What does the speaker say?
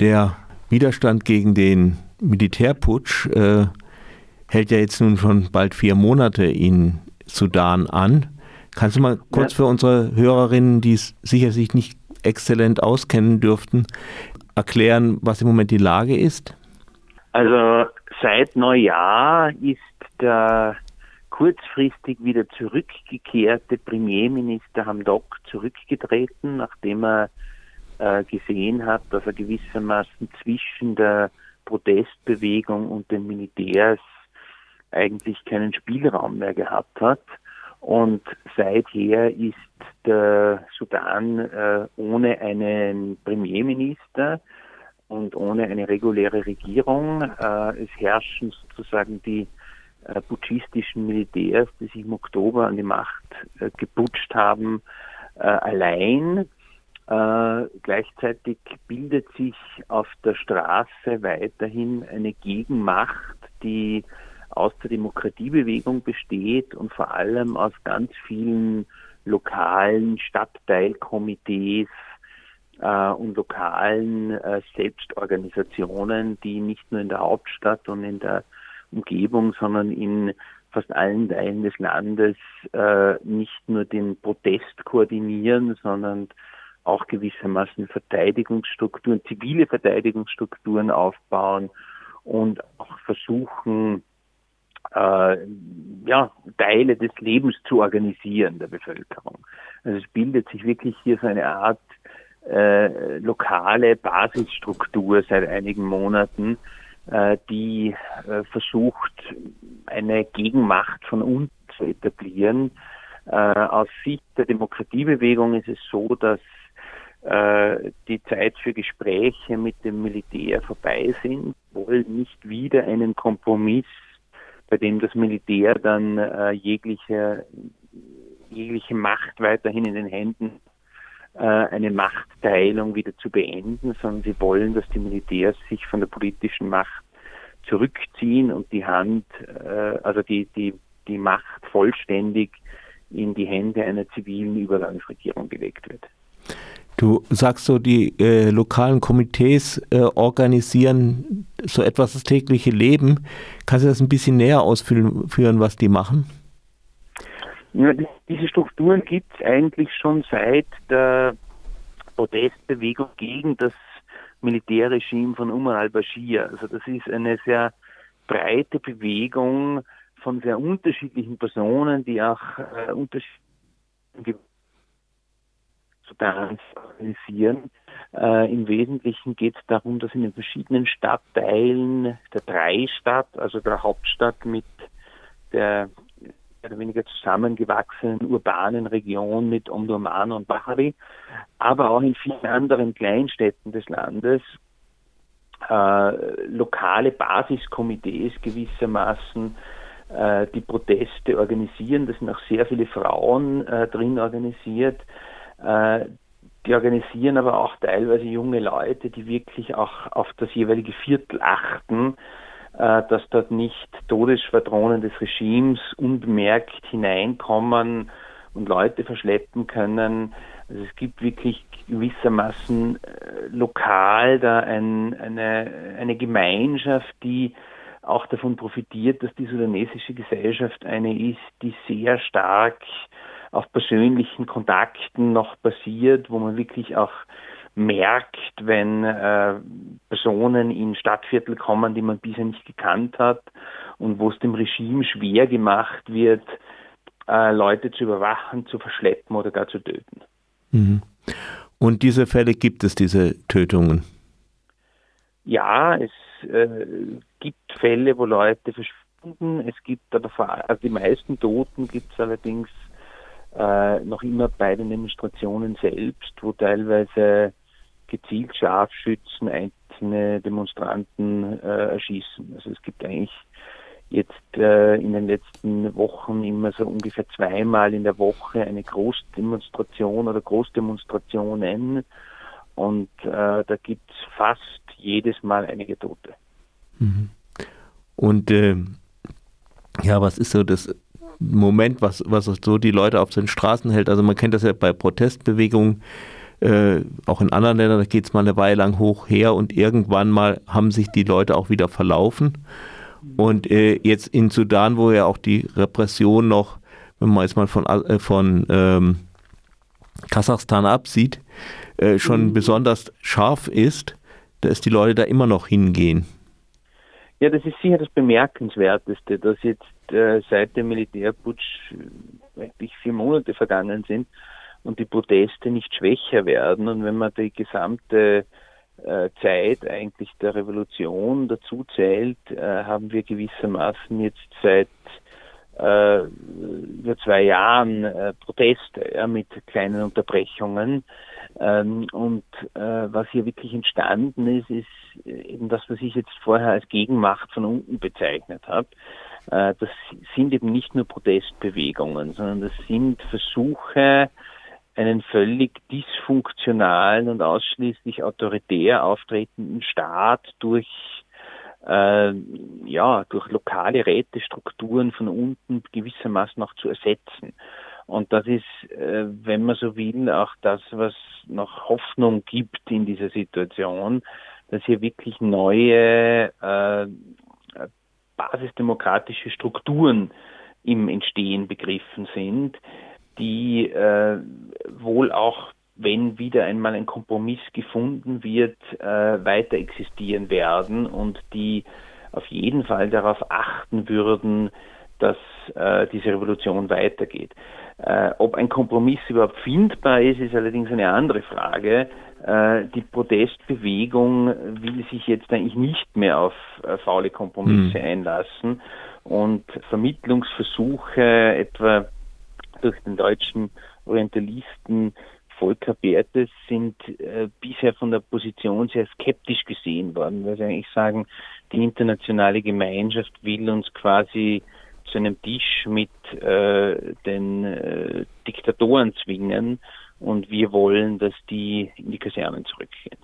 Der Widerstand gegen den Militärputsch äh, hält ja jetzt nun schon bald vier Monate in Sudan an. Kannst du mal kurz ja. für unsere Hörerinnen, die es sicher sich nicht exzellent auskennen dürften, erklären, was im Moment die Lage ist? Also seit Neujahr ist der kurzfristig wieder zurückgekehrte Premierminister Hamdok zurückgetreten, nachdem er äh, gesehen hat, dass er gewissermaßen zwischen der Protestbewegung und den Militärs eigentlich keinen Spielraum mehr gehabt hat. Und seither ist der Sudan äh, ohne einen Premierminister und ohne eine reguläre Regierung. Äh, es herrschen sozusagen die äh, putschistischen Militärs, die sich im Oktober an die Macht äh, geputscht haben, äh, allein. Äh, gleichzeitig bildet sich auf der Straße weiterhin eine Gegenmacht, die aus der Demokratiebewegung besteht und vor allem aus ganz vielen lokalen Stadtteilkomitees äh, und lokalen äh, Selbstorganisationen, die nicht nur in der Hauptstadt und in der Umgebung, sondern in fast allen Teilen des Landes äh, nicht nur den Protest koordinieren, sondern auch gewissermaßen Verteidigungsstrukturen, zivile Verteidigungsstrukturen aufbauen und auch versuchen, äh, ja, Teile des Lebens zu organisieren der Bevölkerung. Also es bildet sich wirklich hier so eine Art äh, lokale Basisstruktur seit einigen Monaten, äh, die äh, versucht, eine Gegenmacht von unten zu etablieren. Äh, aus Sicht der Demokratiebewegung ist es so, dass die Zeit für Gespräche mit dem Militär vorbei sind, wollen nicht wieder einen Kompromiss, bei dem das Militär dann äh, jegliche, jegliche Macht weiterhin in den Händen äh, eine Machtteilung wieder zu beenden, sondern sie wollen, dass die Militärs sich von der politischen Macht zurückziehen und die Hand, äh, also die, die, die Macht vollständig in die Hände einer zivilen Übergangsregierung gelegt wird. Du sagst so, die äh, lokalen Komitees äh, organisieren so etwas das tägliche Leben. Kannst du das ein bisschen näher ausführen, was die machen? Ja, diese Strukturen gibt es eigentlich schon seit der Protestbewegung gegen das Militärregime von Umar al-Bashir. Also das ist eine sehr breite Bewegung von sehr unterschiedlichen Personen, die auch äh, unterschiedliche Organisieren. Äh, Im Wesentlichen geht es darum, dass in den verschiedenen Stadtteilen der Dreistadt, also der Hauptstadt mit der mehr oder weniger zusammengewachsenen urbanen Region mit Omdurman und Bahari, aber auch in vielen anderen Kleinstädten des Landes äh, lokale Basiskomitees gewissermaßen äh, die Proteste organisieren. Da sind auch sehr viele Frauen äh, drin organisiert. Äh, die organisieren aber auch teilweise junge Leute, die wirklich auch auf das jeweilige Viertel achten, äh, dass dort nicht Todesschwadronen des Regimes unbemerkt hineinkommen und Leute verschleppen können. Also es gibt wirklich gewissermaßen äh, lokal da ein, eine, eine Gemeinschaft, die auch davon profitiert, dass die sudanesische Gesellschaft eine ist, die sehr stark auf persönlichen Kontakten noch basiert, wo man wirklich auch merkt, wenn äh, Personen in Stadtviertel kommen, die man bisher nicht gekannt hat und wo es dem Regime schwer gemacht wird, äh, Leute zu überwachen, zu verschleppen oder gar zu töten. Mhm. Und diese Fälle gibt es, diese Tötungen? Ja, es äh, gibt Fälle, wo Leute verschwinden. Es gibt aber vor also die meisten Toten gibt es allerdings äh, noch immer bei den Demonstrationen selbst, wo teilweise gezielt Scharfschützen einzelne Demonstranten äh, erschießen. Also es gibt eigentlich jetzt äh, in den letzten Wochen immer so ungefähr zweimal in der Woche eine Großdemonstration oder Großdemonstrationen und äh, da gibt es fast jedes Mal einige Tote. Mhm. Und äh, ja, was ist so das Moment, was, was so die Leute auf den Straßen hält? Also man kennt das ja bei Protestbewegungen, äh, auch in anderen Ländern, da geht es mal eine Weile lang hoch her und irgendwann mal haben sich die Leute auch wieder verlaufen. Und äh, jetzt in Sudan, wo ja auch die Repression noch, wenn man jetzt mal von, äh, von ähm, Kasachstan absieht, äh, schon mhm. besonders scharf ist, dass die Leute da immer noch hingehen. Ja, das ist sicher das Bemerkenswerteste, dass jetzt äh, seit dem Militärputsch äh, eigentlich vier Monate vergangen sind und die Proteste nicht schwächer werden. Und wenn man die gesamte äh, Zeit eigentlich der Revolution dazu zählt, äh, haben wir gewissermaßen jetzt seit äh, über zwei Jahren äh, Proteste mit kleinen Unterbrechungen. Ähm, und äh, was hier wirklich entstanden ist, ist eben das, was ich jetzt vorher als Gegenmacht von unten bezeichnet habe. Äh, das sind eben nicht nur Protestbewegungen, sondern das sind Versuche, einen völlig dysfunktionalen und ausschließlich autoritär auftretenden Staat durch äh, ja durch lokale Rätestrukturen von unten gewissermaßen noch zu ersetzen. Und das ist, äh, wenn man so will, auch das, was noch Hoffnung gibt in dieser Situation, dass hier wirklich neue äh, basisdemokratische Strukturen im Entstehen begriffen sind, die äh, wohl auch, wenn wieder einmal ein Kompromiss gefunden wird, äh, weiter existieren werden und die auf jeden Fall darauf achten würden, dass äh, diese Revolution weitergeht. Äh, ob ein Kompromiss überhaupt findbar ist, ist allerdings eine andere Frage. Äh, die Protestbewegung will sich jetzt eigentlich nicht mehr auf äh, faule Kompromisse mhm. einlassen und Vermittlungsversuche etwa durch den deutschen Orientalisten Volker Bertes sind äh, bisher von der Position sehr skeptisch gesehen worden, weil sie eigentlich sagen, die internationale Gemeinschaft will uns quasi zu einem Tisch mit äh, den äh, Diktatoren zwingen und wir wollen, dass die in die Kasernen zurückgehen.